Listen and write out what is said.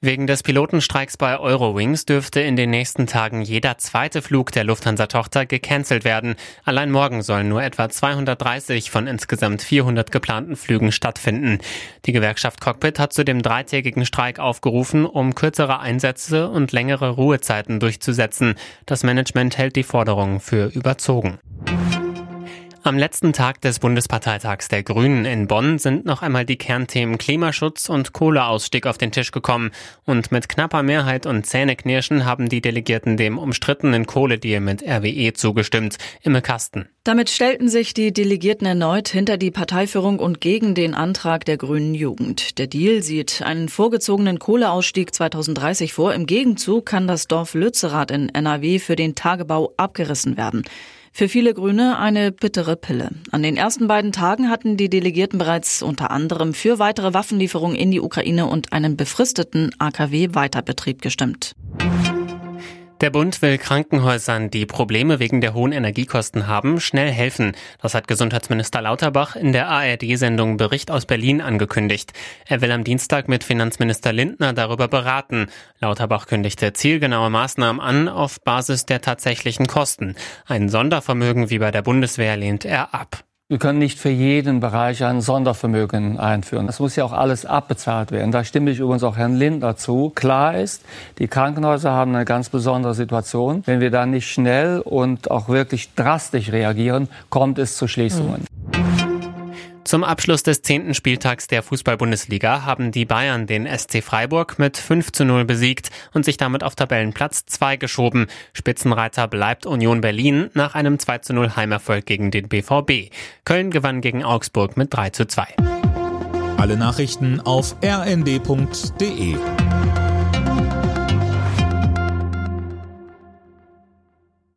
Wegen des Pilotenstreiks bei Eurowings dürfte in den nächsten Tagen jeder zweite Flug der Lufthansa-Tochter gecancelt werden. Allein morgen sollen nur etwa 230 von insgesamt 400 geplanten Flügen stattfinden. Die Gewerkschaft Cockpit hat zu dem dreitägigen Streik aufgerufen, um kürzere Einsätze und längere Ruhezeiten durchzusetzen. Das Management hält die Forderung für überzogen. Am letzten Tag des Bundesparteitags der Grünen in Bonn sind noch einmal die Kernthemen Klimaschutz und Kohleausstieg auf den Tisch gekommen. Und mit knapper Mehrheit und Zähneknirschen haben die Delegierten dem umstrittenen Kohledeal mit RWE zugestimmt. Imme Kasten. Damit stellten sich die Delegierten erneut hinter die Parteiführung und gegen den Antrag der Grünen Jugend. Der Deal sieht einen vorgezogenen Kohleausstieg 2030 vor. Im Gegenzug kann das Dorf Lützerath in NRW für den Tagebau abgerissen werden. Für viele Grüne eine bittere Pille. An den ersten beiden Tagen hatten die Delegierten bereits unter anderem für weitere Waffenlieferungen in die Ukraine und einen befristeten AKW-Weiterbetrieb gestimmt. Der Bund will Krankenhäusern, die Probleme wegen der hohen Energiekosten haben, schnell helfen. Das hat Gesundheitsminister Lauterbach in der ARD-Sendung Bericht aus Berlin angekündigt. Er will am Dienstag mit Finanzminister Lindner darüber beraten. Lauterbach kündigte zielgenaue Maßnahmen an auf Basis der tatsächlichen Kosten. Ein Sondervermögen wie bei der Bundeswehr lehnt er ab. Wir können nicht für jeden Bereich ein Sondervermögen einführen. Das muss ja auch alles abbezahlt werden. Da stimme ich übrigens auch Herrn Lindner zu. Klar ist, die Krankenhäuser haben eine ganz besondere Situation. Wenn wir da nicht schnell und auch wirklich drastisch reagieren, kommt es zu Schließungen. Mhm. Zum Abschluss des zehnten Spieltags der Fußball-Bundesliga haben die Bayern den SC Freiburg mit 5 zu 0 besiegt und sich damit auf Tabellenplatz 2 geschoben. Spitzenreiter bleibt Union Berlin nach einem 2 zu 0 Heimerfolg gegen den BVB. Köln gewann gegen Augsburg mit 3 zu 2. Alle Nachrichten auf rnd.de